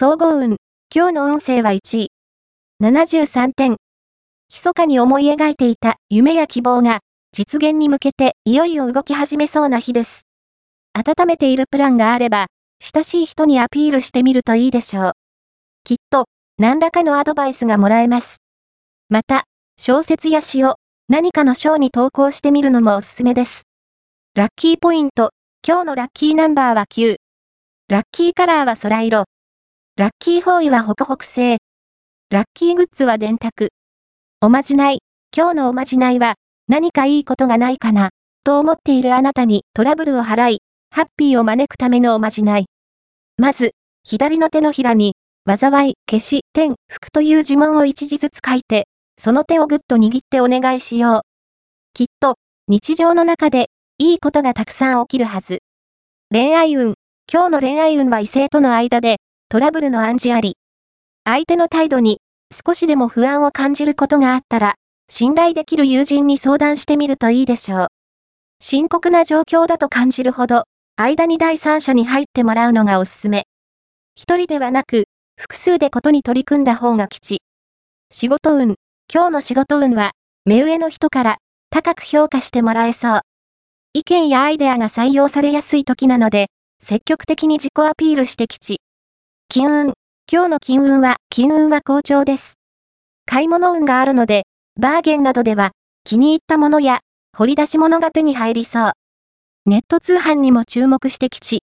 総合運。今日の運勢は1位。73点。密かに思い描いていた夢や希望が実現に向けていよいよ動き始めそうな日です。温めているプランがあれば、親しい人にアピールしてみるといいでしょう。きっと、何らかのアドバイスがもらえます。また、小説や詩を何かの章に投稿してみるのもおすすめです。ラッキーポイント。今日のラッキーナンバーは9。ラッキーカラーは空色。ラッキーフォーイはホクホク製。ラッキーグッズは電卓。おまじない。今日のおまじないは、何かいいことがないかな、と思っているあなたにトラブルを払い、ハッピーを招くためのおまじない。まず、左の手のひらに、災い、消し、天、福という呪文を一字ずつ書いて、その手をぐっと握ってお願いしよう。きっと、日常の中でいいことがたくさん起きるはず。恋愛運。今日の恋愛運は異性との間で、トラブルの暗示あり。相手の態度に、少しでも不安を感じることがあったら、信頼できる友人に相談してみるといいでしょう。深刻な状況だと感じるほど、間に第三者に入ってもらうのがおすすめ。一人ではなく、複数でことに取り組んだ方が吉。仕事運。今日の仕事運は、目上の人から高く評価してもらえそう。意見やアイデアが採用されやすい時なので、積極的に自己アピールしてきち。金運。今日の金運は、金運は好調です。買い物運があるので、バーゲンなどでは、気に入ったものや、掘り出し物が手に入りそう。ネット通販にも注目してきち。